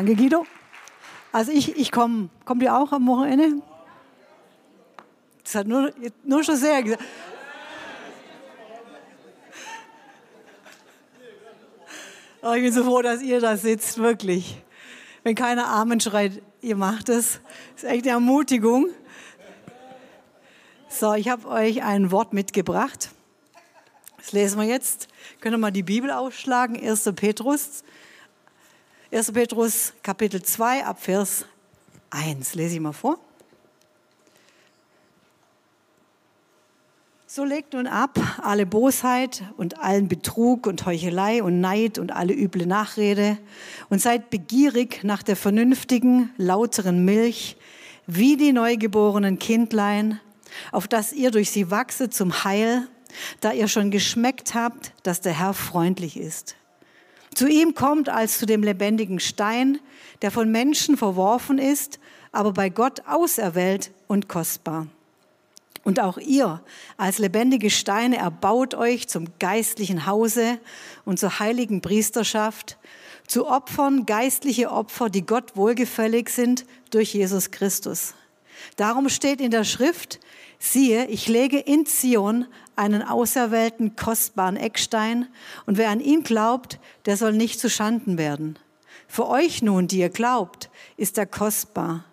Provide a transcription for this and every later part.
Danke, Guido. Also ich, ich komme. Kommt ihr auch am Wochenende? Das hat nur, nur schon sehr gesagt. Oh, ich bin so froh, dass ihr da sitzt, wirklich. Wenn keiner Amen schreit, ihr macht es. Das ist echt eine Ermutigung. So, ich habe euch ein Wort mitgebracht. Das lesen wir jetzt. Können wir mal die Bibel aufschlagen? 1. Petrus. 1. Petrus Kapitel 2 ab Vers 1. Lese ich mal vor. So legt nun ab alle Bosheit und allen Betrug und Heuchelei und Neid und alle üble Nachrede und seid begierig nach der vernünftigen, lauteren Milch, wie die neugeborenen Kindlein, auf dass ihr durch sie wachse zum Heil, da ihr schon geschmeckt habt, dass der Herr freundlich ist. Zu ihm kommt als zu dem lebendigen Stein, der von Menschen verworfen ist, aber bei Gott auserwählt und kostbar. Und auch ihr als lebendige Steine erbaut euch zum geistlichen Hause und zur heiligen Priesterschaft, zu Opfern, geistliche Opfer, die Gott wohlgefällig sind durch Jesus Christus. Darum steht in der Schrift, siehe, ich lege in Zion einen auserwählten, kostbaren Eckstein, und wer an ihn glaubt, der soll nicht zu Schanden werden. Für euch nun, die ihr glaubt, ist er kostbar.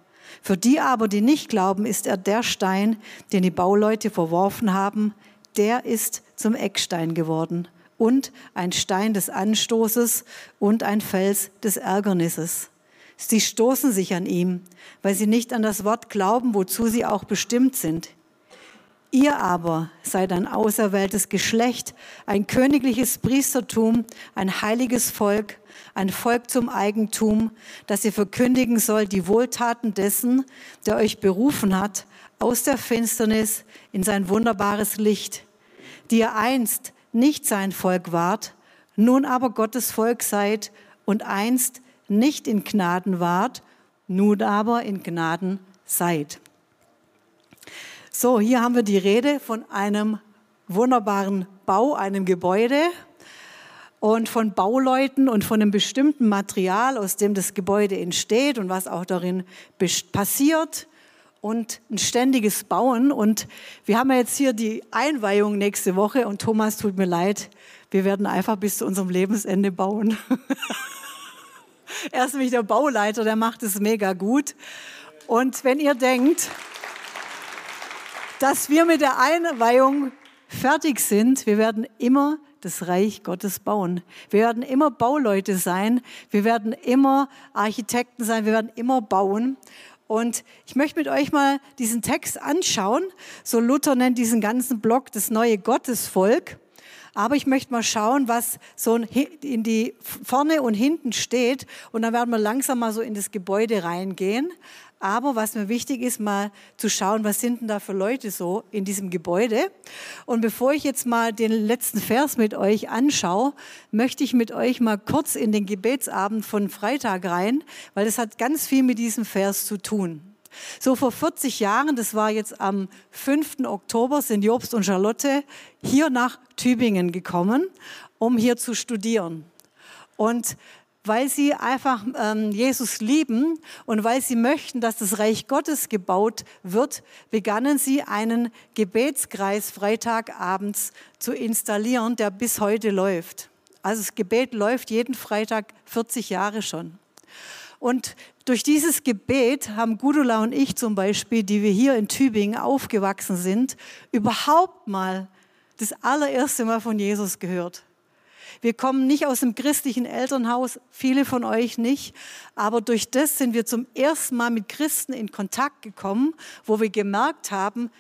Für die aber, die nicht glauben, ist er der Stein, den die Bauleute verworfen haben, der ist zum Eckstein geworden und ein Stein des Anstoßes und ein Fels des Ärgernisses. Sie stoßen sich an ihm, weil sie nicht an das Wort glauben, wozu sie auch bestimmt sind. Ihr aber seid ein auserwähltes Geschlecht, ein königliches Priestertum, ein heiliges Volk, ein Volk zum Eigentum, das ihr verkündigen sollt die Wohltaten dessen, der euch berufen hat, aus der Finsternis in sein wunderbares Licht, die ihr einst nicht sein Volk wart, nun aber Gottes Volk seid und einst nicht in Gnaden wart, nun aber in Gnaden seid. So, hier haben wir die Rede von einem wunderbaren Bau, einem Gebäude und von Bauleuten und von einem bestimmten Material, aus dem das Gebäude entsteht und was auch darin passiert und ein ständiges Bauen. Und wir haben ja jetzt hier die Einweihung nächste Woche und Thomas, tut mir leid, wir werden einfach bis zu unserem Lebensende bauen. er ist nämlich der Bauleiter, der macht es mega gut. Und wenn ihr denkt, dass wir mit der Einweihung fertig sind. Wir werden immer das Reich Gottes bauen. Wir werden immer Bauleute sein. Wir werden immer Architekten sein. Wir werden immer bauen. Und ich möchte mit euch mal diesen Text anschauen. So Luther nennt diesen ganzen Block das neue Gottesvolk. Aber ich möchte mal schauen, was so in die vorne und hinten steht. Und dann werden wir langsam mal so in das Gebäude reingehen. Aber was mir wichtig ist, mal zu schauen, was sind denn da für Leute so in diesem Gebäude. Und bevor ich jetzt mal den letzten Vers mit euch anschaue, möchte ich mit euch mal kurz in den Gebetsabend von Freitag rein, weil das hat ganz viel mit diesem Vers zu tun. So vor 40 Jahren, das war jetzt am 5. Oktober, sind Jobst und Charlotte hier nach Tübingen gekommen, um hier zu studieren. Und weil sie einfach ähm, Jesus lieben und weil sie möchten, dass das Reich Gottes gebaut wird, begannen sie einen Gebetskreis Freitagabends zu installieren, der bis heute läuft. Also das Gebet läuft jeden Freitag 40 Jahre schon. Und durch dieses Gebet haben Gudula und ich zum Beispiel, die wir hier in Tübingen aufgewachsen sind, überhaupt mal das allererste Mal von Jesus gehört. Wir kommen nicht aus dem christlichen Elternhaus, viele von euch nicht, aber durch das sind wir zum ersten Mal mit Christen in Kontakt gekommen, wo wir gemerkt haben,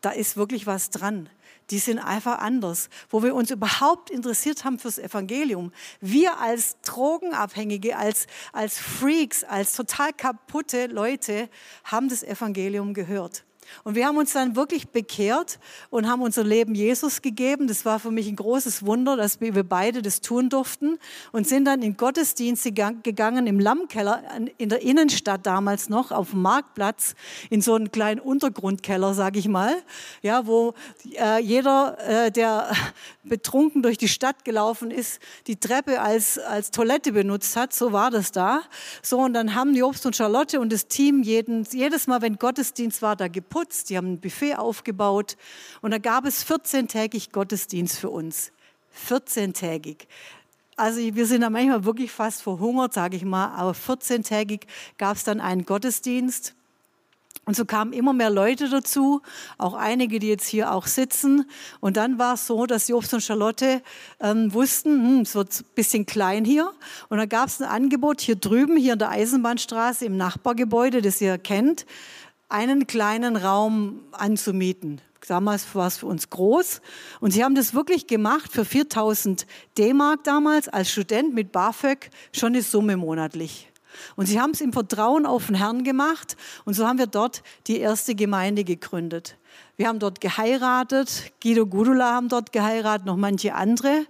da ist wirklich was dran. Die sind einfach anders, wo wir uns überhaupt interessiert haben fürs Evangelium. Wir als Drogenabhängige, als, als Freaks, als total kaputte Leute haben das Evangelium gehört. Und wir haben uns dann wirklich bekehrt und haben unser Leben Jesus gegeben. Das war für mich ein großes Wunder, dass wir beide das tun durften und sind dann in Gottesdienste gegangen im Lammkeller in der Innenstadt damals noch auf dem Marktplatz in so einen kleinen Untergrundkeller, sage ich mal, ja, wo äh, jeder, äh, der betrunken durch die Stadt gelaufen ist, die Treppe als als Toilette benutzt hat. So war das da. So und dann haben Jobst und Charlotte und das Team jeden, jedes Mal, wenn Gottesdienst war, da geputzt geputzt, die haben ein Buffet aufgebaut und da gab es 14-tägig Gottesdienst für uns. 14-tägig. Also wir sind da manchmal wirklich fast verhungert, sage ich mal, aber 14-tägig gab es dann einen Gottesdienst. Und so kamen immer mehr Leute dazu, auch einige, die jetzt hier auch sitzen. Und dann war es so, dass Jobst und Charlotte ähm, wussten, hm, es wird ein bisschen klein hier. Und dann gab es ein Angebot hier drüben, hier in der Eisenbahnstraße im Nachbargebäude, das ihr kennt einen kleinen Raum anzumieten. Damals war es für uns groß. Und sie haben das wirklich gemacht für 4000 D-Mark damals als Student mit BAföG, schon eine Summe monatlich. Und sie haben es im Vertrauen auf den Herrn gemacht. Und so haben wir dort die erste Gemeinde gegründet. Wir haben dort geheiratet. Guido Gudula haben dort geheiratet, noch manche andere.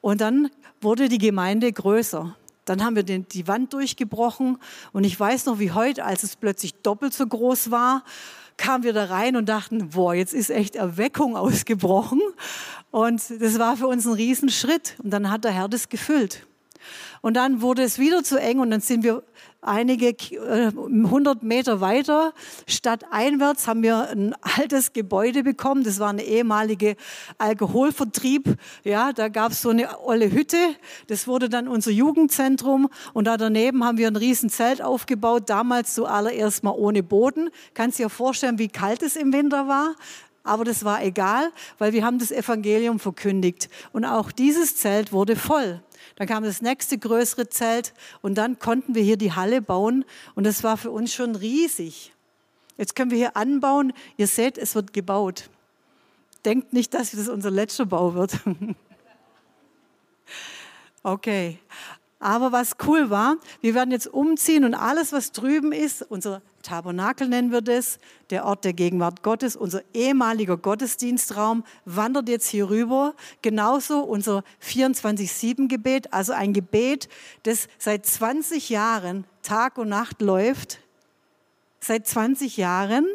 Und dann wurde die Gemeinde größer. Dann haben wir den, die Wand durchgebrochen und ich weiß noch wie heute, als es plötzlich doppelt so groß war, kamen wir da rein und dachten, boah, jetzt ist echt Erweckung ausgebrochen. Und das war für uns ein Riesenschritt. Und dann hat der Herr das gefüllt. Und dann wurde es wieder zu eng und dann sind wir einige äh, hundert Meter weiter, stadteinwärts, haben wir ein altes Gebäude bekommen. Das war eine ehemalige Alkoholvertrieb. Ja, da gab es so eine olle Hütte. Das wurde dann unser Jugendzentrum. Und da daneben haben wir ein riesen Zelt aufgebaut. Damals zuallererst mal ohne Boden. Kannst dir vorstellen, wie kalt es im Winter war. Aber das war egal, weil wir haben das Evangelium verkündigt. Und auch dieses Zelt wurde voll. Dann kam das nächste größere Zelt und dann konnten wir hier die Halle bauen und das war für uns schon riesig. Jetzt können wir hier anbauen. Ihr seht, es wird gebaut. Denkt nicht, dass das unser letzter Bau wird. okay. Aber was cool war, wir werden jetzt umziehen und alles, was drüben ist, unser Tabernakel nennen wir das, der Ort der Gegenwart Gottes, unser ehemaliger Gottesdienstraum, wandert jetzt hier rüber. Genauso unser 24-7-Gebet, also ein Gebet, das seit 20 Jahren Tag und Nacht läuft. Seit 20 Jahren.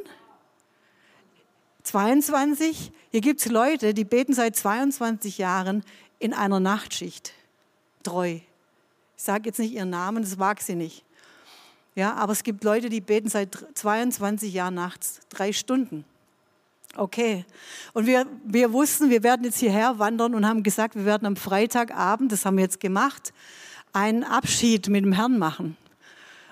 22. Hier gibt es Leute, die beten seit 22 Jahren in einer Nachtschicht. Treu. Ich sage jetzt nicht ihren Namen, das mag sie nicht. Ja, aber es gibt Leute, die beten seit 22 Jahren nachts, drei Stunden. Okay. Und wir, wir wussten, wir werden jetzt hierher wandern und haben gesagt, wir werden am Freitagabend, das haben wir jetzt gemacht, einen Abschied mit dem Herrn machen.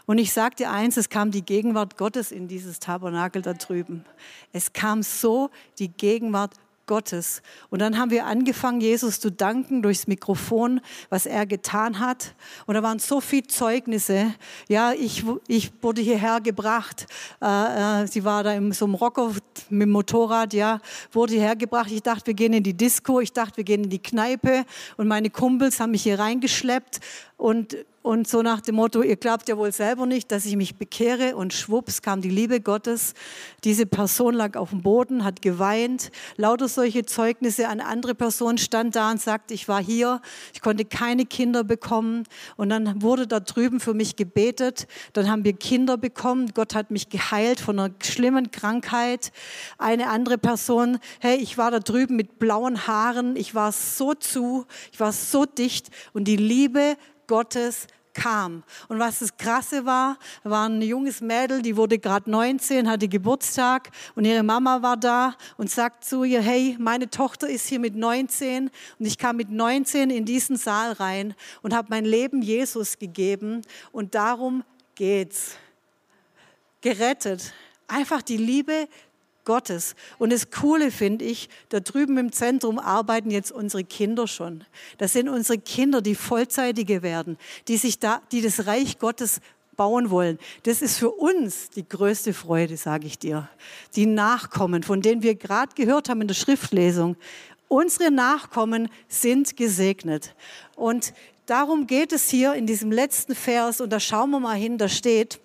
Und ich dir eins, es kam die Gegenwart Gottes in dieses Tabernakel da drüben. Es kam so die Gegenwart Gottes. Und dann haben wir angefangen, Jesus zu danken durchs Mikrofon, was er getan hat. Und da waren so viele Zeugnisse. Ja, ich, ich wurde hierher gebracht. Äh, äh, sie war da in so einem Rocker mit dem Motorrad, ja, wurde hierher gebracht. Ich dachte, wir gehen in die Disco. Ich dachte, wir gehen in die Kneipe. Und meine Kumpels haben mich hier reingeschleppt. Und und so nach dem Motto, ihr glaubt ja wohl selber nicht, dass ich mich bekehre. Und schwupps kam die Liebe Gottes. Diese Person lag auf dem Boden, hat geweint. Lauter solche Zeugnisse. Eine andere Person stand da und sagte, ich war hier, ich konnte keine Kinder bekommen. Und dann wurde da drüben für mich gebetet. Dann haben wir Kinder bekommen. Gott hat mich geheilt von einer schlimmen Krankheit. Eine andere Person, hey, ich war da drüben mit blauen Haaren. Ich war so zu, ich war so dicht. Und die Liebe Gottes kam. Und was das Krasse war, war ein junges Mädel, die wurde gerade 19, hatte Geburtstag und ihre Mama war da und sagt zu ihr, hey, meine Tochter ist hier mit 19 und ich kam mit 19 in diesen Saal rein und habe mein Leben Jesus gegeben und darum geht's. Gerettet. Einfach die Liebe Gottes. Und das Coole finde ich, da drüben im Zentrum arbeiten jetzt unsere Kinder schon. Das sind unsere Kinder, die Vollzeitige werden, die sich da, die das Reich Gottes bauen wollen. Das ist für uns die größte Freude, sage ich dir. Die Nachkommen, von denen wir gerade gehört haben in der Schriftlesung. Unsere Nachkommen sind gesegnet. Und darum geht es hier in diesem letzten Vers. Und da schauen wir mal hin, da steht,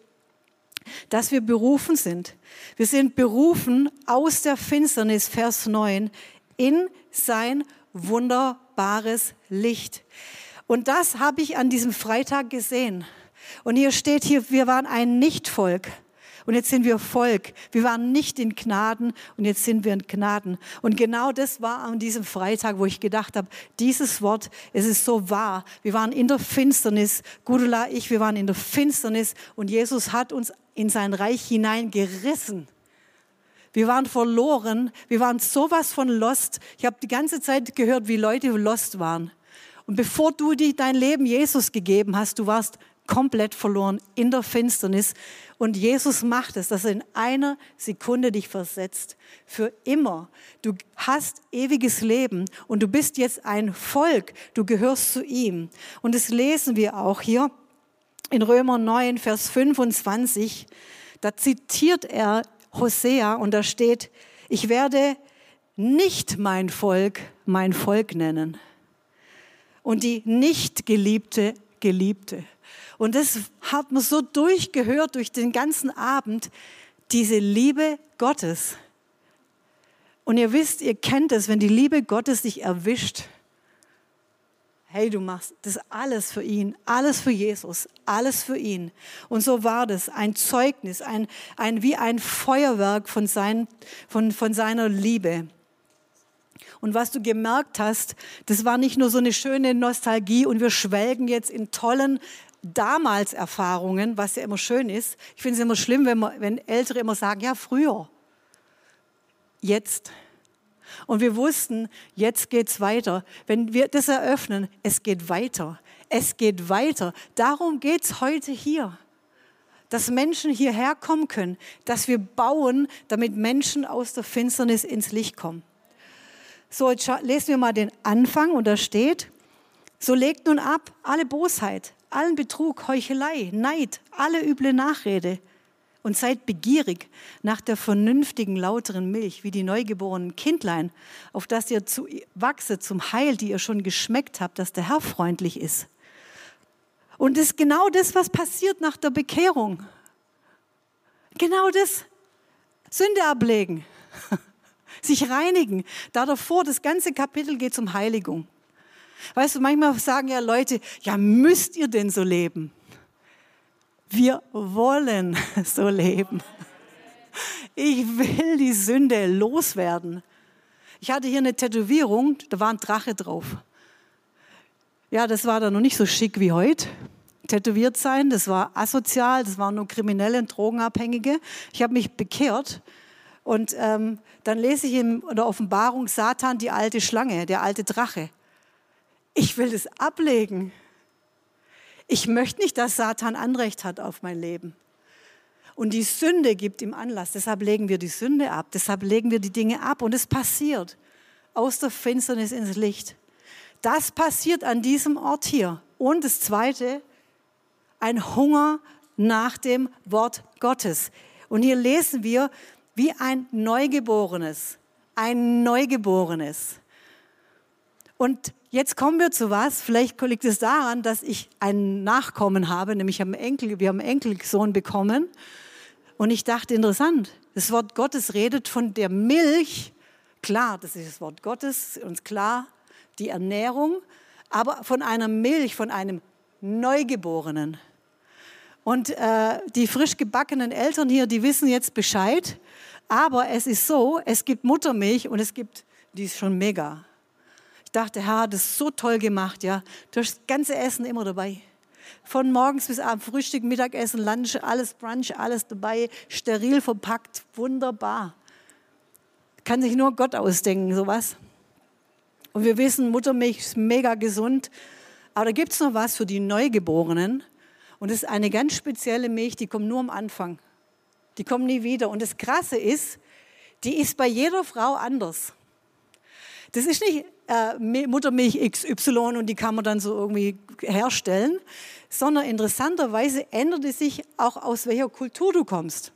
dass wir berufen sind. Wir sind berufen aus der Finsternis, Vers 9, in sein wunderbares Licht. Und das habe ich an diesem Freitag gesehen. Und hier steht hier, wir waren ein Nichtvolk. Und jetzt sind wir Volk. Wir waren nicht in Gnaden und jetzt sind wir in Gnaden. Und genau das war an diesem Freitag, wo ich gedacht habe, dieses Wort, es ist so wahr. Wir waren in der Finsternis, Gudula, ich, wir waren in der Finsternis und Jesus hat uns in sein Reich hineingerissen. Wir waren verloren. Wir waren sowas von lost. Ich habe die ganze Zeit gehört, wie Leute lost waren. Und bevor du dein Leben Jesus gegeben hast, du warst komplett verloren in der Finsternis. Und Jesus macht es, dass er in einer Sekunde dich versetzt. Für immer. Du hast ewiges Leben und du bist jetzt ein Volk. Du gehörst zu ihm. Und das lesen wir auch hier in Römer 9, Vers 25. Da zitiert er Hosea und da steht, ich werde nicht mein Volk mein Volk nennen und die nicht geliebte Geliebte. Und das hat man so durchgehört durch den ganzen Abend, diese Liebe Gottes. Und ihr wisst, ihr kennt es, wenn die Liebe Gottes dich erwischt. Hey, du machst das alles für ihn, alles für Jesus, alles für ihn. Und so war das, ein Zeugnis, ein, ein, wie ein Feuerwerk von, sein, von, von seiner Liebe. Und was du gemerkt hast, das war nicht nur so eine schöne Nostalgie und wir schwelgen jetzt in tollen damals Erfahrungen, was ja immer schön ist. Ich finde es immer schlimm, wenn, man, wenn Ältere immer sagen, ja, früher, jetzt. Und wir wussten, jetzt geht's weiter. Wenn wir das eröffnen, es geht weiter. Es geht weiter. Darum geht's heute hier. Dass Menschen hierher kommen können, dass wir bauen, damit Menschen aus der Finsternis ins Licht kommen. So, jetzt lesen wir mal den Anfang und da steht, so legt nun ab alle Bosheit, allen Betrug, Heuchelei, Neid, alle üble Nachrede und seid begierig nach der vernünftigen, lauteren Milch, wie die neugeborenen Kindlein, auf das ihr zu, wachset zum Heil, die ihr schon geschmeckt habt, dass der Herr freundlich ist. Und das ist genau das, was passiert nach der Bekehrung. Genau das. Sünde ablegen, sich reinigen. Da davor, das ganze Kapitel geht um Heiligung. Weißt du, manchmal sagen ja Leute, ja, müsst ihr denn so leben? Wir wollen so leben. Ich will die Sünde loswerden. Ich hatte hier eine Tätowierung, da war ein Drache drauf. Ja, das war dann noch nicht so schick wie heute. Tätowiert sein, das war asozial, das waren nur Kriminelle und Drogenabhängige. Ich habe mich bekehrt und ähm, dann lese ich in der Offenbarung Satan, die alte Schlange, der alte Drache. Ich will das ablegen. Ich möchte nicht, dass Satan Anrecht hat auf mein Leben. Und die Sünde gibt ihm Anlass. Deshalb legen wir die Sünde ab. Deshalb legen wir die Dinge ab. Und es passiert aus der Finsternis ins Licht. Das passiert an diesem Ort hier. Und das Zweite, ein Hunger nach dem Wort Gottes. Und hier lesen wir, wie ein Neugeborenes, ein Neugeborenes. Und jetzt kommen wir zu was. Vielleicht liegt es daran, dass ich einen Nachkommen habe, nämlich haben Enkel, wir haben einen Enkelsohn bekommen. Und ich dachte, interessant, das Wort Gottes redet von der Milch. Klar, das ist das Wort Gottes, uns klar, die Ernährung, aber von einer Milch, von einem Neugeborenen. Und äh, die frisch gebackenen Eltern hier, die wissen jetzt Bescheid. Aber es ist so, es gibt Muttermilch und es gibt, die ist schon mega dachte, Herr, das ist so toll gemacht, ja. Du hast das ganze Essen immer dabei. Von morgens bis abends, Frühstück, Mittagessen, Lunch, alles Brunch, alles dabei, steril verpackt, wunderbar. Kann sich nur Gott ausdenken, sowas. Und wir wissen, Muttermilch ist mega gesund. Aber da gibt es noch was für die Neugeborenen. Und das ist eine ganz spezielle Milch, die kommt nur am Anfang. Die kommt nie wieder. Und das Krasse ist, die ist bei jeder Frau anders. Das ist nicht äh, Muttermilch XY und die kann man dann so irgendwie herstellen, sondern interessanterweise ändert es sich auch aus welcher Kultur du kommst.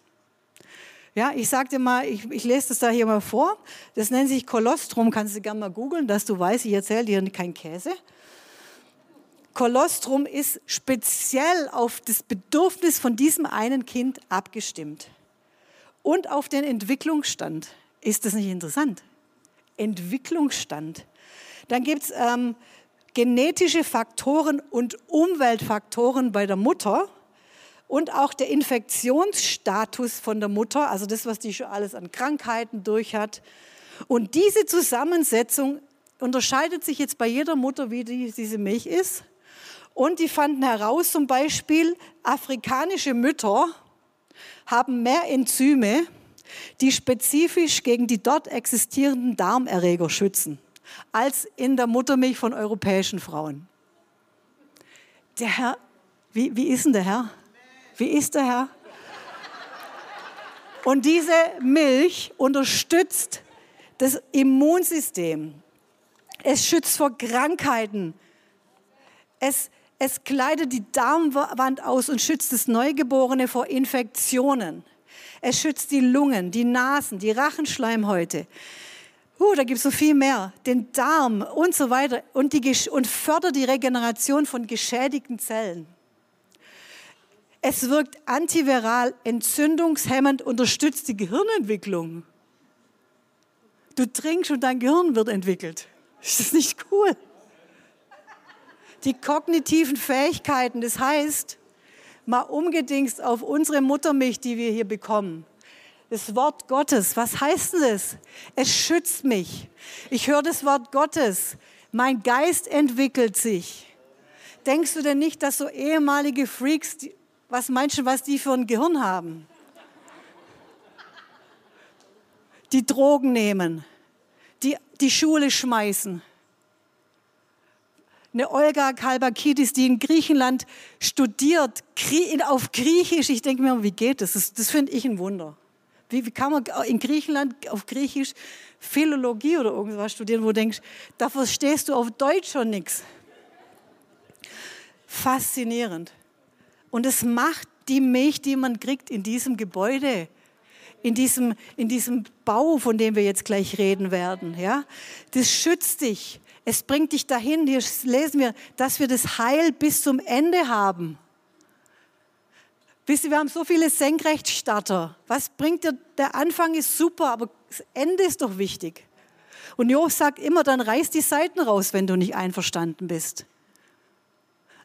Ja, ich sag dir mal, ich, ich lese das da hier mal vor. Das nennt sich Kolostrum, kannst du gerne mal googeln, dass du weißt, ich erzähle dir kein Käse. Kolostrum ist speziell auf das Bedürfnis von diesem einen Kind abgestimmt und auf den Entwicklungsstand. Ist das nicht interessant? Entwicklungsstand. Dann gibt es ähm, genetische Faktoren und Umweltfaktoren bei der Mutter und auch der Infektionsstatus von der Mutter, also das, was die schon alles an Krankheiten durch hat. Und diese Zusammensetzung unterscheidet sich jetzt bei jeder Mutter, wie die, diese Milch ist. Und die fanden heraus, zum Beispiel, afrikanische Mütter haben mehr Enzyme, die spezifisch gegen die dort existierenden Darmerreger schützen, als in der Muttermilch von europäischen Frauen. Der Herr, wie, wie ist denn der Herr? Wie ist der Herr? Und diese Milch unterstützt das Immunsystem. Es schützt vor Krankheiten. Es, es kleidet die Darmwand aus und schützt das Neugeborene vor Infektionen. Es schützt die Lungen, die Nasen, die Rachenschleimhäute. Uh, da gibt es so viel mehr. Den Darm und so weiter. Und, die, und fördert die Regeneration von geschädigten Zellen. Es wirkt antiviral, entzündungshemmend, unterstützt die Gehirnentwicklung. Du trinkst und dein Gehirn wird entwickelt. Ist das nicht cool? Die kognitiven Fähigkeiten, das heißt, mal umgedingst auf unsere Muttermilch, die wir hier bekommen. Das Wort Gottes, was heißt denn das? Es schützt mich. Ich höre das Wort Gottes. Mein Geist entwickelt sich. Denkst du denn nicht, dass so ehemalige Freaks, was meinst du, was die für ein Gehirn haben? Die Drogen nehmen, die, die Schule schmeißen, eine Olga Kalbakidis, die in Griechenland studiert, auf Griechisch. Ich denke mir, wie geht das? Das, das finde ich ein Wunder. Wie, wie, kann man in Griechenland auf Griechisch Philologie oder irgendwas studieren, wo du denkst, da verstehst du auf Deutsch schon nichts. Faszinierend. Und es macht die Milch, die man kriegt in diesem Gebäude, in diesem, in diesem Bau, von dem wir jetzt gleich reden werden. Ja? Das schützt dich. Es bringt dich dahin, hier lesen wir, dass wir das Heil bis zum Ende haben. Wisst ihr, wir haben so viele Senkrechtstarter. Was bringt dir, der Anfang ist super, aber das Ende ist doch wichtig. Und Job sagt immer, dann reiß die Seiten raus, wenn du nicht einverstanden bist.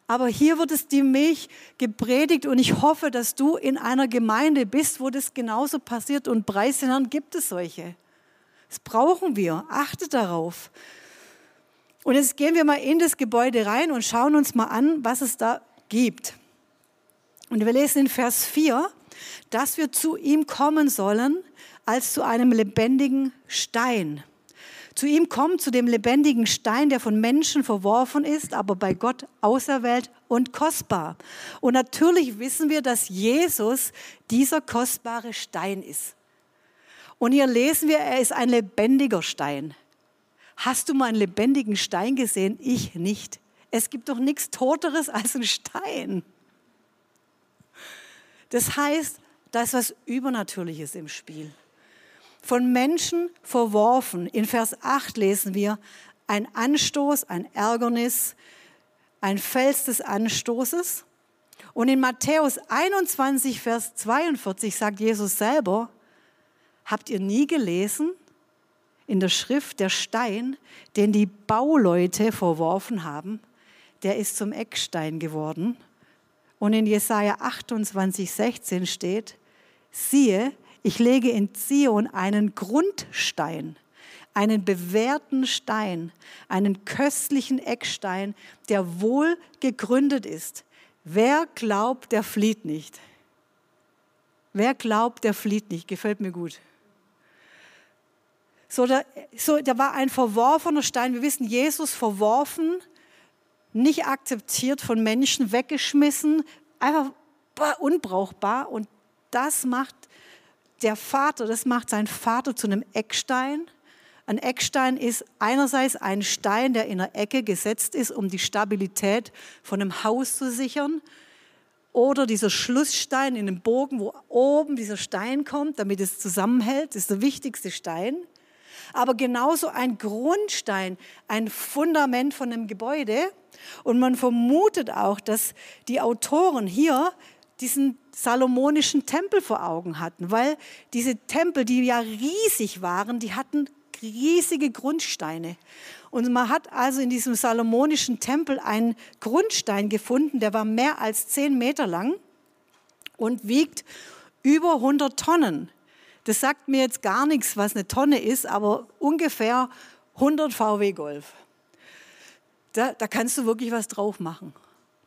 Aber hier wird es die Milch gepredigt und ich hoffe, dass du in einer Gemeinde bist, wo das genauso passiert und preis den gibt es solche. Das brauchen wir. Achte darauf. Und jetzt gehen wir mal in das Gebäude rein und schauen uns mal an, was es da gibt. Und wir lesen in Vers 4, dass wir zu ihm kommen sollen als zu einem lebendigen Stein. Zu ihm kommen, zu dem lebendigen Stein, der von Menschen verworfen ist, aber bei Gott auserwählt und kostbar. Und natürlich wissen wir, dass Jesus dieser kostbare Stein ist. Und hier lesen wir, er ist ein lebendiger Stein. Hast du mal einen lebendigen Stein gesehen? Ich nicht. Es gibt doch nichts Toteres als ein Stein. Das heißt, da ist was Übernatürliches im Spiel. Von Menschen verworfen. In Vers 8 lesen wir, ein Anstoß, ein Ärgernis, ein Fels des Anstoßes. Und in Matthäus 21, Vers 42 sagt Jesus selber, habt ihr nie gelesen, in der Schrift, der Stein, den die Bauleute verworfen haben, der ist zum Eckstein geworden. Und in Jesaja 28, 16 steht, siehe, ich lege in Zion einen Grundstein, einen bewährten Stein, einen köstlichen Eckstein, der wohl gegründet ist. Wer glaubt, der flieht nicht. Wer glaubt, der flieht nicht. Gefällt mir gut. So, da, so, da war ein verworfener Stein. Wir wissen, Jesus verworfen, nicht akzeptiert von Menschen, weggeschmissen, einfach unbrauchbar. Und das macht der Vater, das macht sein Vater zu einem Eckstein. Ein Eckstein ist einerseits ein Stein, der in der Ecke gesetzt ist, um die Stabilität von einem Haus zu sichern. Oder dieser Schlussstein in dem Bogen, wo oben dieser Stein kommt, damit es zusammenhält, ist der wichtigste Stein. Aber genauso ein Grundstein, ein Fundament von einem Gebäude. Und man vermutet auch, dass die Autoren hier diesen salomonischen Tempel vor Augen hatten, weil diese Tempel, die ja riesig waren, die hatten riesige Grundsteine. Und man hat also in diesem salomonischen Tempel einen Grundstein gefunden, der war mehr als zehn Meter lang und wiegt über 100 Tonnen. Das sagt mir jetzt gar nichts, was eine Tonne ist, aber ungefähr 100 VW Golf. Da, da kannst du wirklich was drauf machen.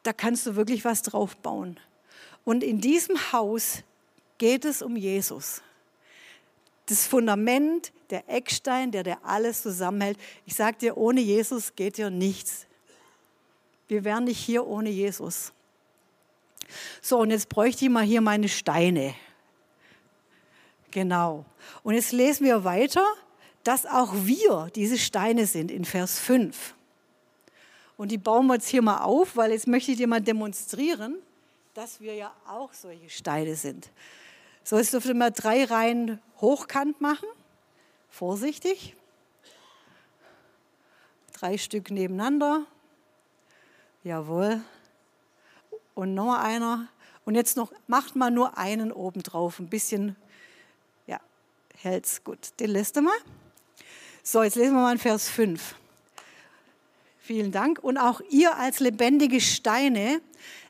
Da kannst du wirklich was drauf bauen. Und in diesem Haus geht es um Jesus. Das Fundament, der Eckstein, der, der alles zusammenhält. Ich sage dir, ohne Jesus geht hier nichts. Wir wären nicht hier ohne Jesus. So, und jetzt bräuchte ich mal hier meine Steine. Genau. Und jetzt lesen wir weiter, dass auch wir diese Steine sind in Vers 5. Und die bauen wir jetzt hier mal auf, weil jetzt möchte ich dir mal demonstrieren, dass wir ja auch solche Steine sind. So, jetzt dürft ihr mal drei Reihen hochkant machen. Vorsichtig. Drei Stück nebeneinander. Jawohl. Und noch einer. Und jetzt noch, macht mal nur einen oben drauf. Ein bisschen, hält's gut. Den du mal. So, jetzt lesen wir mal in Vers 5. Vielen Dank. Und auch ihr als lebendige Steine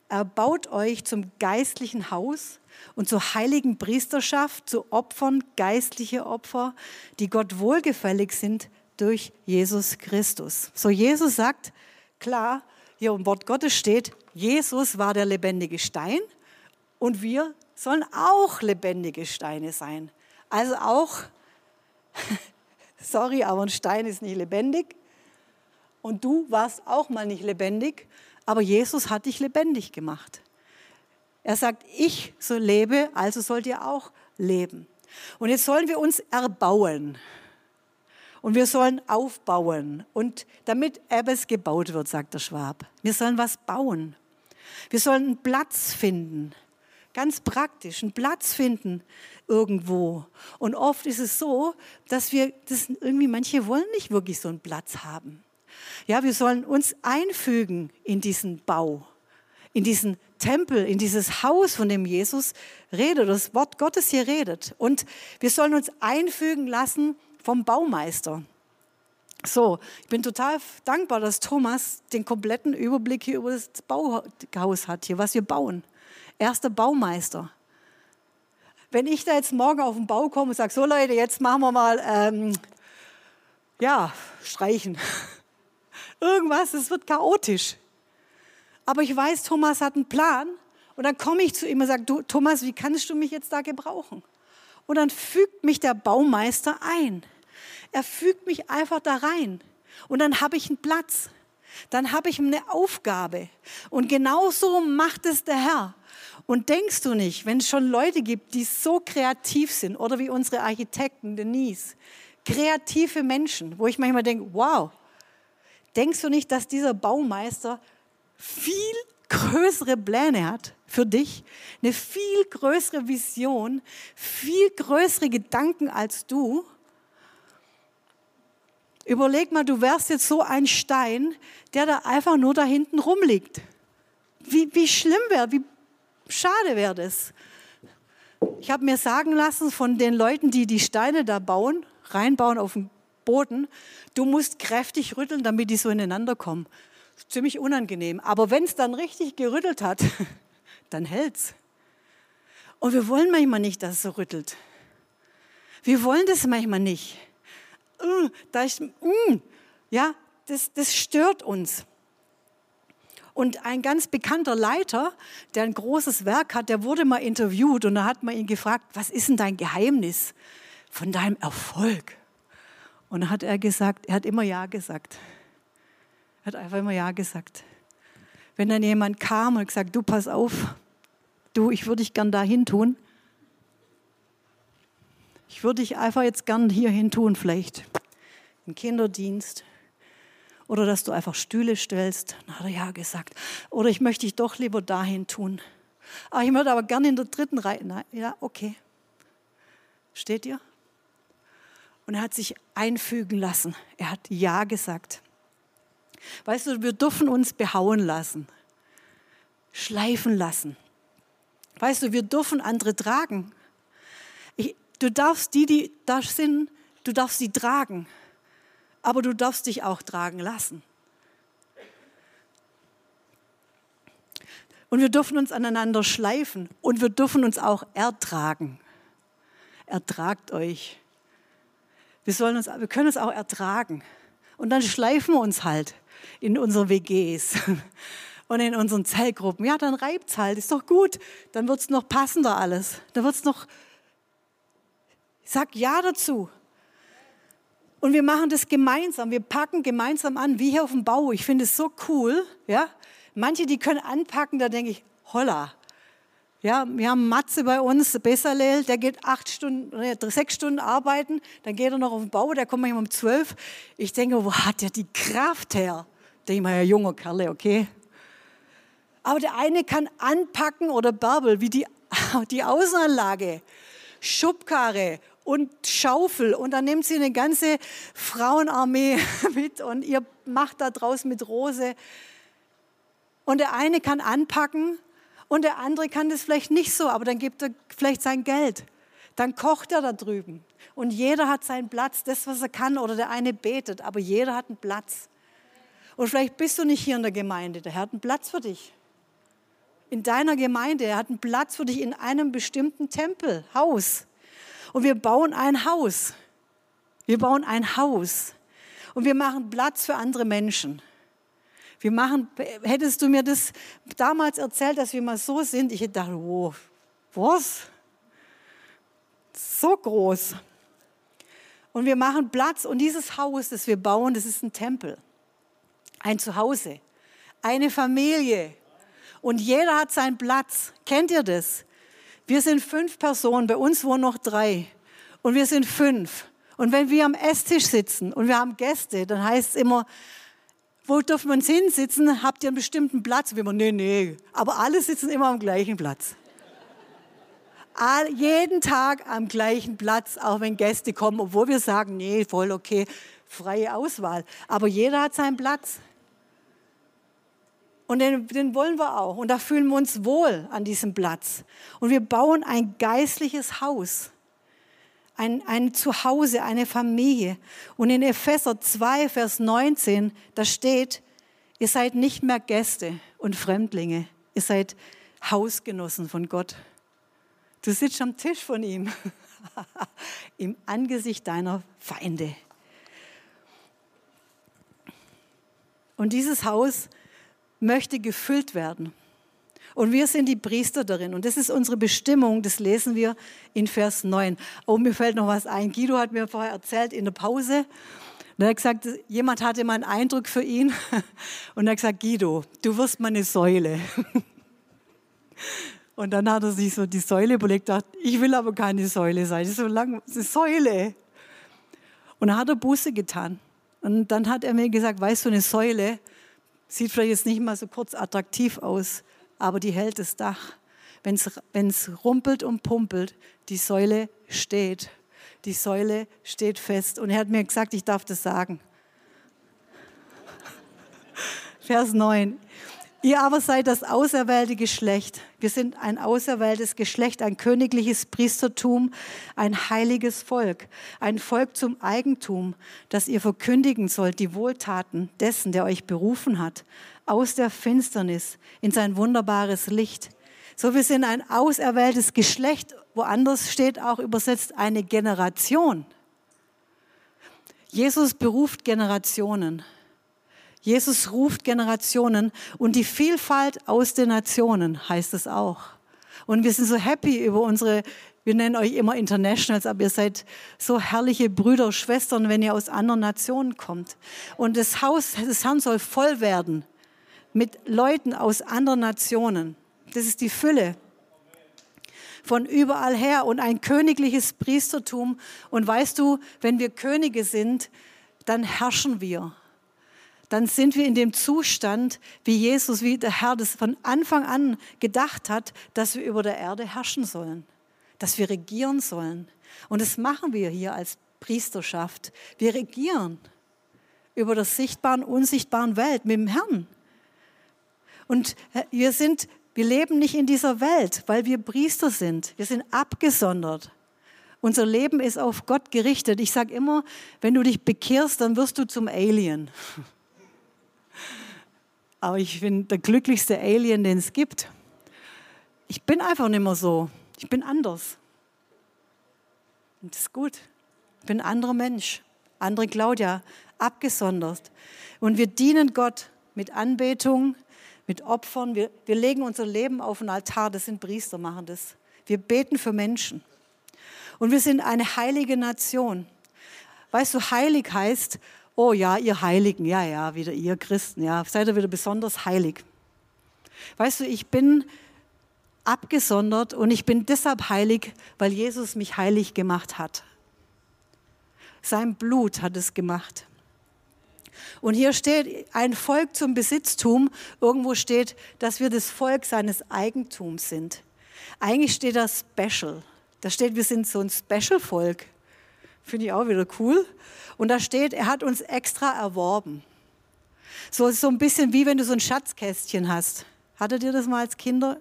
erbaut euch zum geistlichen Haus und zur heiligen Priesterschaft, zu Opfern, geistliche Opfer, die Gott wohlgefällig sind durch Jesus Christus. So Jesus sagt, klar, hier im Wort Gottes steht, Jesus war der lebendige Stein und wir sollen auch lebendige Steine sein. Also auch, sorry, aber ein Stein ist nicht lebendig und du warst auch mal nicht lebendig, aber Jesus hat dich lebendig gemacht. Er sagt, ich so lebe, also sollt ihr auch leben. Und jetzt sollen wir uns erbauen. Und wir sollen aufbauen. Und damit etwas gebaut wird, sagt der Schwab. Wir sollen was bauen. Wir sollen einen Platz finden. Ganz praktisch, einen Platz finden irgendwo. Und oft ist es so, dass wir das irgendwie, manche wollen nicht wirklich so einen Platz haben. Ja, wir sollen uns einfügen in diesen Bau, in diesen Tempel, in dieses Haus, von dem Jesus redet, das Wort Gottes hier redet. Und wir sollen uns einfügen lassen vom Baumeister. So, ich bin total dankbar, dass Thomas den kompletten Überblick hier über das Bauhaus hat, hier, was wir bauen. Erster Baumeister. Wenn ich da jetzt morgen auf den Bau komme und sage, so Leute, jetzt machen wir mal, ähm, ja, streichen irgendwas, es wird chaotisch. Aber ich weiß, Thomas hat einen Plan und dann komme ich zu ihm und sage, du, Thomas, wie kannst du mich jetzt da gebrauchen? Und dann fügt mich der Baumeister ein. Er fügt mich einfach da rein und dann habe ich einen Platz. Dann habe ich eine Aufgabe. Und genauso macht es der Herr. Und denkst du nicht, wenn es schon Leute gibt, die so kreativ sind, oder wie unsere Architekten, Denise, kreative Menschen, wo ich manchmal denke, wow, Denkst du nicht, dass dieser Baumeister viel größere Pläne hat für dich, eine viel größere Vision, viel größere Gedanken als du? Überleg mal, du wärst jetzt so ein Stein, der da einfach nur da hinten rumliegt. Wie, wie schlimm wäre, wie schade wäre das. Ich habe mir sagen lassen von den Leuten, die die Steine da bauen, reinbauen auf den Boden. Du musst kräftig rütteln, damit die so ineinander kommen. Ziemlich unangenehm. Aber wenn es dann richtig gerüttelt hat, dann hält's. Und wir wollen manchmal nicht, dass es so rüttelt. Wir wollen das manchmal nicht. Uh, da ist, uh, ja, das, das stört uns. Und ein ganz bekannter Leiter, der ein großes Werk hat, der wurde mal interviewt und da hat man ihn gefragt, was ist denn dein Geheimnis von deinem Erfolg? Und dann hat er gesagt, er hat immer Ja gesagt. Er hat einfach immer Ja gesagt. Wenn dann jemand kam und gesagt, du pass auf, du, ich würde dich gern dahin tun. Ich würde dich einfach jetzt gern hierhin tun, vielleicht im Kinderdienst. Oder dass du einfach Stühle stellst. Dann hat er ja gesagt. Oder ich möchte dich doch lieber dahin tun. Ah, ich würde aber gern in der dritten Reihe. Na, ja, okay. Steht ihr? Und er hat sich einfügen lassen. Er hat Ja gesagt. Weißt du, wir dürfen uns behauen lassen, schleifen lassen. Weißt du, wir dürfen andere tragen. Ich, du darfst die, die da sind, du darfst sie tragen. Aber du darfst dich auch tragen lassen. Und wir dürfen uns aneinander schleifen und wir dürfen uns auch ertragen. Ertragt euch. Wir, sollen uns, wir können uns auch ertragen. Und dann schleifen wir uns halt in unseren WGs und in unseren Zellgruppen. Ja, dann reibt es halt, ist doch gut. Dann wird es noch passender alles. Dann wird es noch, sag Ja dazu. Und wir machen das gemeinsam. Wir packen gemeinsam an, wie hier auf dem Bau. Ich finde es so cool. Ja? Manche, die können anpacken, da denke ich, holla. Ja, wir haben Matze bei uns, Besserlel, der geht acht Stunden, sechs Stunden arbeiten, dann geht er noch auf den Bau, der kommt manchmal um zwölf. Ich denke, wo hat der die Kraft her? Denke ich mal, ja, junger Kerle, okay. Aber der eine kann anpacken oder Bärbel, wie die, die Außenanlage, Schubkarre und Schaufel und dann nimmt sie eine ganze Frauenarmee mit und ihr macht da draußen mit Rose. Und der eine kann anpacken und der andere kann das vielleicht nicht so, aber dann gibt er vielleicht sein Geld. Dann kocht er da drüben. Und jeder hat seinen Platz, das, was er kann, oder der eine betet, aber jeder hat einen Platz. Und vielleicht bist du nicht hier in der Gemeinde, der Herr hat einen Platz für dich. In deiner Gemeinde, er hat einen Platz für dich in einem bestimmten Tempel, Haus. Und wir bauen ein Haus. Wir bauen ein Haus. Und wir machen Platz für andere Menschen. Wir machen, hättest du mir das damals erzählt, dass wir mal so sind, ich hätte gedacht, oh, was? So groß. Und wir machen Platz und dieses Haus, das wir bauen, das ist ein Tempel, ein Zuhause, eine Familie. Und jeder hat seinen Platz. Kennt ihr das? Wir sind fünf Personen, bei uns wohnen noch drei. Und wir sind fünf. Und wenn wir am Esstisch sitzen und wir haben Gäste, dann heißt es immer, wo dürfen wir uns hinsitzen? Habt ihr einen bestimmten Platz? Wir immer, nee, nee. Aber alle sitzen immer am gleichen Platz. All, jeden Tag am gleichen Platz, auch wenn Gäste kommen, obwohl wir sagen, nee, voll okay, freie Auswahl. Aber jeder hat seinen Platz. Und den, den wollen wir auch. Und da fühlen wir uns wohl an diesem Platz. Und wir bauen ein geistliches Haus ein, ein Zuhause, eine Familie. Und in Epheser 2, Vers 19, da steht, ihr seid nicht mehr Gäste und Fremdlinge, ihr seid Hausgenossen von Gott. Du sitzt am Tisch von ihm, im Angesicht deiner Feinde. Und dieses Haus möchte gefüllt werden. Und wir sind die Priester darin. Und das ist unsere Bestimmung, das lesen wir in Vers 9. Oh, mir fällt noch was ein. Guido hat mir vorher erzählt in der Pause, und er hat gesagt, jemand hatte mal einen Eindruck für ihn. Und er hat gesagt, Guido, du wirst mal eine Säule. Und dann hat er sich so die Säule überlegt, dachte, ich will aber keine Säule sein. Das ist so lang, das ist eine Säule. Und dann hat er Buße getan. Und dann hat er mir gesagt, weißt du, eine Säule sieht vielleicht jetzt nicht mal so kurz attraktiv aus, aber die hält das Dach. Wenn es rumpelt und pumpelt, die Säule steht. Die Säule steht fest. Und er hat mir gesagt, ich darf das sagen. Vers 9. Ihr aber seid das auserwählte Geschlecht. Wir sind ein auserwähltes Geschlecht, ein königliches Priestertum, ein heiliges Volk, ein Volk zum Eigentum, das ihr verkündigen sollt, die Wohltaten dessen, der euch berufen hat, aus der Finsternis in sein wunderbares Licht. So, wir sind ein auserwähltes Geschlecht, woanders steht auch übersetzt eine Generation. Jesus beruft Generationen. Jesus ruft Generationen und die Vielfalt aus den Nationen heißt es auch. Und wir sind so happy über unsere, wir nennen euch immer Internationals, aber ihr seid so herrliche Brüder, Schwestern, wenn ihr aus anderen Nationen kommt. Und das Haus des Herrn soll voll werden mit Leuten aus anderen Nationen. Das ist die Fülle von überall her und ein königliches Priestertum. Und weißt du, wenn wir Könige sind, dann herrschen wir. Dann sind wir in dem Zustand, wie Jesus, wie der Herr das von Anfang an gedacht hat, dass wir über der Erde herrschen sollen, dass wir regieren sollen. Und das machen wir hier als Priesterschaft. Wir regieren über der sichtbaren, unsichtbaren Welt mit dem Herrn. Und äh, wir sind, wir leben nicht in dieser Welt, weil wir Priester sind. Wir sind abgesondert. Unser Leben ist auf Gott gerichtet. Ich sage immer, wenn du dich bekehrst, dann wirst du zum Alien. Aber ich bin der glücklichste Alien, den es gibt. Ich bin einfach nicht mehr so. Ich bin anders. Und das ist gut. Ich bin ein anderer Mensch. Andere Claudia, abgesondert. Und wir dienen Gott mit Anbetung, mit Opfern. Wir, wir legen unser Leben auf den Altar. Das sind Priester, machen das. Wir beten für Menschen. Und wir sind eine heilige Nation. Weißt du, heilig heißt, oh ja, ihr Heiligen, ja, ja, wieder ihr Christen, ja, seid ihr wieder besonders heilig. Weißt du, ich bin abgesondert und ich bin deshalb heilig, weil Jesus mich heilig gemacht hat. Sein Blut hat es gemacht. Und hier steht ein Volk zum Besitztum. Irgendwo steht, dass wir das Volk seines Eigentums sind. Eigentlich steht da Special. Da steht, wir sind so ein Special-Volk. Finde ich auch wieder cool. Und da steht, er hat uns extra erworben. So so ein bisschen wie wenn du so ein Schatzkästchen hast. Hattet ihr das mal als Kinder?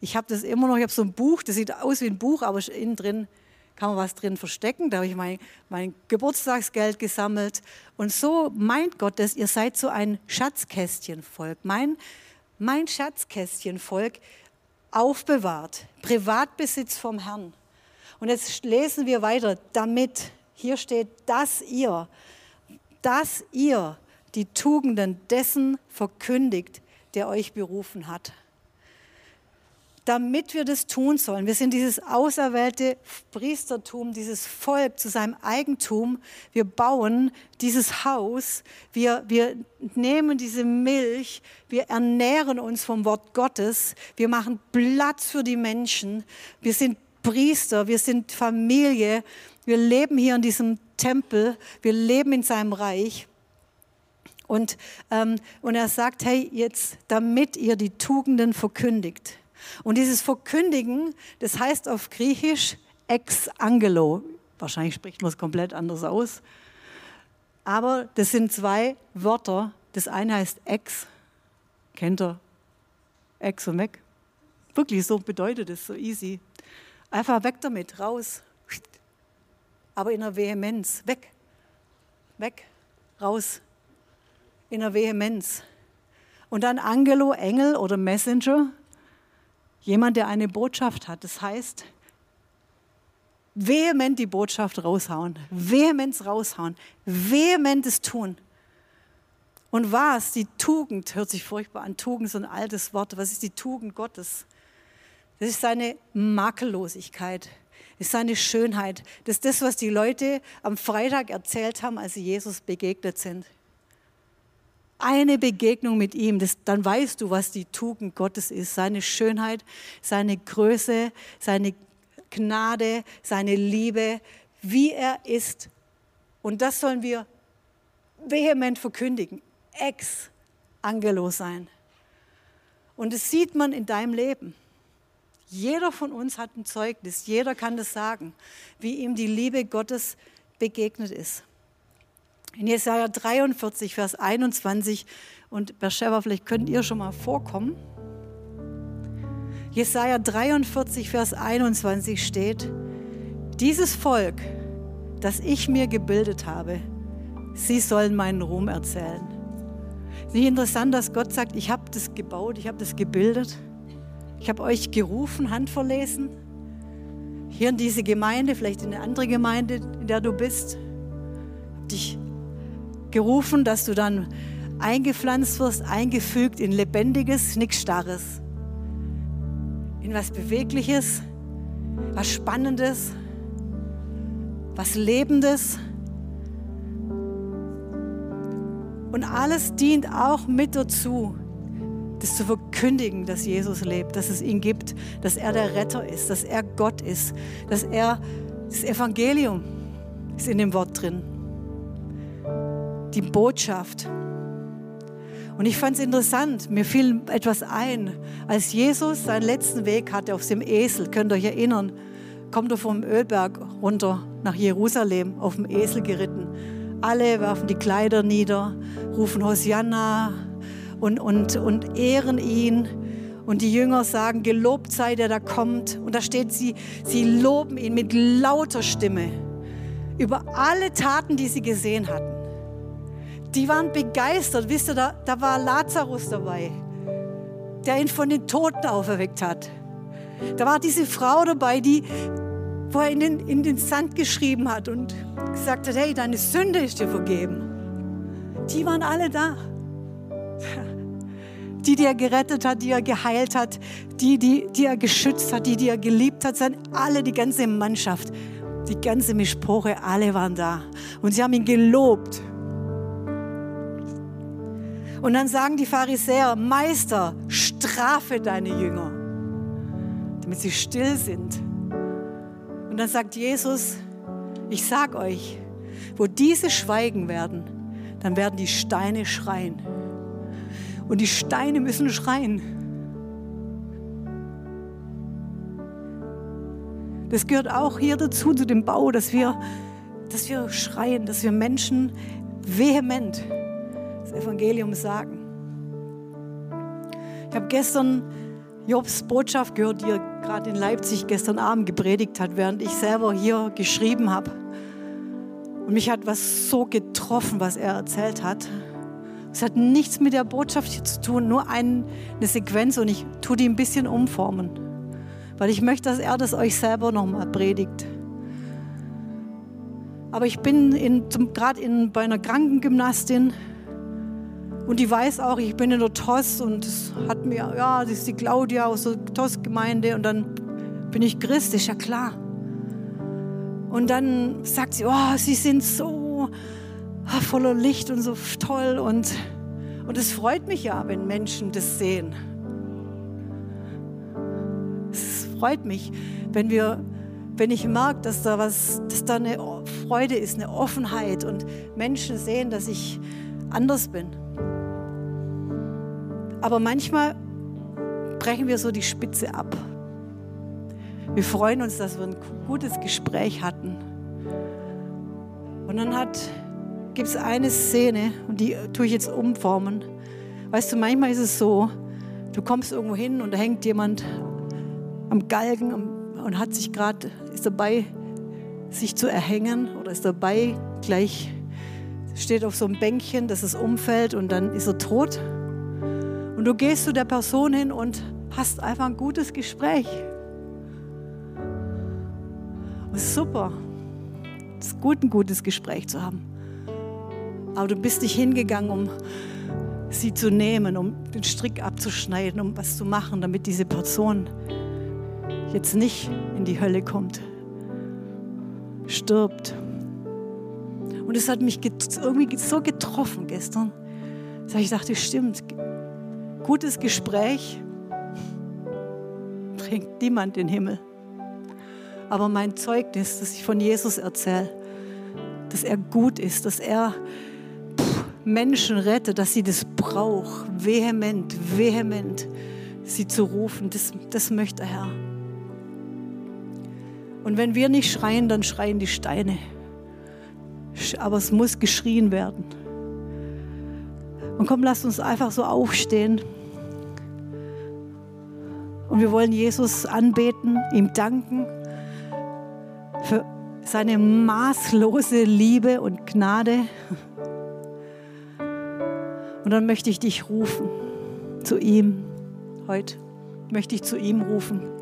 Ich habe das immer noch. Ich habe so ein Buch, das sieht aus wie ein Buch, aber innen drin kann man was drin verstecken. Da habe ich mein, mein Geburtstagsgeld gesammelt. Und so meint Gott dass ihr seid so ein Schatzkästchenvolk. Mein, mein Schatzkästchenvolk aufbewahrt. Privatbesitz vom Herrn. Und jetzt lesen wir weiter, damit, hier steht, dass ihr, dass ihr die Tugenden dessen verkündigt, der euch berufen hat damit wir das tun sollen. Wir sind dieses auserwählte Priestertum, dieses Volk zu seinem Eigentum. Wir bauen dieses Haus. Wir, wir nehmen diese Milch. Wir ernähren uns vom Wort Gottes. Wir machen Platz für die Menschen. Wir sind Priester. Wir sind Familie. Wir leben hier in diesem Tempel. Wir leben in seinem Reich. Und, ähm, und er sagt, hey, jetzt, damit ihr die Tugenden verkündigt und dieses Verkündigen, das heißt auf Griechisch ex angelo. Wahrscheinlich spricht man es komplett anders aus. Aber das sind zwei Wörter. Das eine heißt ex. Kennt ihr? Ex und weg. Wirklich, so bedeutet es, so easy. Einfach weg damit, raus. Aber in der Vehemenz. Weg. Weg. Raus. In der Vehemenz. Und dann Angelo, Engel oder Messenger. Jemand, der eine Botschaft hat. Das heißt, vehement die Botschaft raushauen, vehement raushauen, vehement es tun. Und was? Die Tugend hört sich furchtbar an. Tugend ist ein altes Wort. Was ist die Tugend Gottes? Das ist seine Makellosigkeit, das ist seine Schönheit. Das ist das, was die Leute am Freitag erzählt haben, als sie Jesus begegnet sind eine Begegnung mit ihm, das, dann weißt du, was die Tugend Gottes ist. Seine Schönheit, seine Größe, seine Gnade, seine Liebe, wie er ist. Und das sollen wir vehement verkündigen. Ex Angelo sein. Und das sieht man in deinem Leben. Jeder von uns hat ein Zeugnis, jeder kann das sagen, wie ihm die Liebe Gottes begegnet ist. In Jesaja 43, Vers 21, und Bersheva, vielleicht könnt ihr schon mal vorkommen. Jesaja 43, Vers 21 steht: Dieses Volk, das ich mir gebildet habe, sie sollen meinen Ruhm erzählen. Nicht interessant, dass Gott sagt: Ich habe das gebaut, ich habe das gebildet, ich habe euch gerufen, handverlesen, hier in diese Gemeinde, vielleicht in eine andere Gemeinde, in der du bist, dich gerufen, dass du dann eingepflanzt wirst, eingefügt in Lebendiges, nichts Starres, in was Bewegliches, was Spannendes, was Lebendes. Und alles dient auch mit dazu, das zu verkündigen, dass Jesus lebt, dass es ihn gibt, dass er der Retter ist, dass er Gott ist, dass er das Evangelium ist in dem Wort drin die Botschaft. Und ich fand es interessant, mir fiel etwas ein. Als Jesus seinen letzten Weg hatte auf dem Esel, könnt ihr euch erinnern, kommt er vom Ölberg runter nach Jerusalem auf dem Esel geritten. Alle werfen die Kleider nieder, rufen Hosianna und, und, und ehren ihn. Und die Jünger sagen, gelobt sei der, da kommt. Und da steht sie, sie loben ihn mit lauter Stimme über alle Taten, die sie gesehen hatten. Die waren begeistert. Wisst ihr, da, da war Lazarus dabei, der ihn von den Toten auferweckt hat. Da war diese Frau dabei, die, wo er in den, in den Sand geschrieben hat und gesagt hat, hey, deine Sünde ist dir vergeben. Die waren alle da. Die, die er gerettet hat, die er geheilt hat, die, die, die er geschützt hat, die, die er geliebt hat, sind alle, die ganze Mannschaft, die ganze Mischproche, alle waren da. Und sie haben ihn gelobt. Und dann sagen die Pharisäer, Meister, strafe deine Jünger, damit sie still sind. Und dann sagt Jesus, ich sag euch, wo diese schweigen werden, dann werden die Steine schreien. Und die Steine müssen schreien. Das gehört auch hier dazu, zu dem Bau, dass wir, dass wir schreien, dass wir Menschen vehement das Evangelium sagen. Ich habe gestern Jobs Botschaft gehört, die er gerade in Leipzig gestern Abend gepredigt hat, während ich selber hier geschrieben habe. Und mich hat was so getroffen, was er erzählt hat. Es hat nichts mit der Botschaft hier zu tun, nur eine Sequenz und ich tue die ein bisschen umformen, weil ich möchte, dass er das euch selber nochmal predigt. Aber ich bin gerade bei einer Krankengymnastin und die weiß auch, ich bin in der TOS und es hat mir, ja, das ist die Claudia aus der TOS-Gemeinde und dann bin ich Christ, ist ja klar. Und dann sagt sie, oh, sie sind so voller Licht und so toll und und es freut mich ja, wenn Menschen das sehen. Es freut mich, wenn wir wenn ich merke, dass da was, dass da eine Freude ist, eine Offenheit und Menschen sehen, dass ich anders bin. Aber manchmal brechen wir so die Spitze ab. Wir freuen uns, dass wir ein gutes Gespräch hatten. Und dann gibt es eine Szene, und die tue ich jetzt umformen. Weißt du, manchmal ist es so, du kommst irgendwo hin und da hängt jemand am Galgen und hat sich gerade, ist dabei, sich zu erhängen oder ist dabei, gleich steht auf so einem Bänkchen, dass es umfällt und dann ist er tot. Und du gehst zu der Person hin und hast einfach ein gutes Gespräch. Und super. Es ist gut, ein gutes Gespräch zu haben. Aber du bist nicht hingegangen, um sie zu nehmen, um den Strick abzuschneiden, um was zu machen, damit diese Person jetzt nicht in die Hölle kommt, stirbt. Und es hat mich irgendwie so getroffen gestern, dass ich dachte, stimmt, gutes Gespräch bringt niemand in den Himmel. Aber mein Zeugnis, das ich von Jesus erzähle, dass er gut ist, dass er Menschen rettet, dass sie das braucht, vehement, vehement, sie zu rufen, das, das möchte der Herr. Und wenn wir nicht schreien, dann schreien die Steine. Aber es muss geschrien werden. Und komm, lass uns einfach so aufstehen. Und wir wollen Jesus anbeten, ihm danken für seine maßlose Liebe und Gnade. Und dann möchte ich dich rufen zu ihm. Heute möchte ich zu ihm rufen.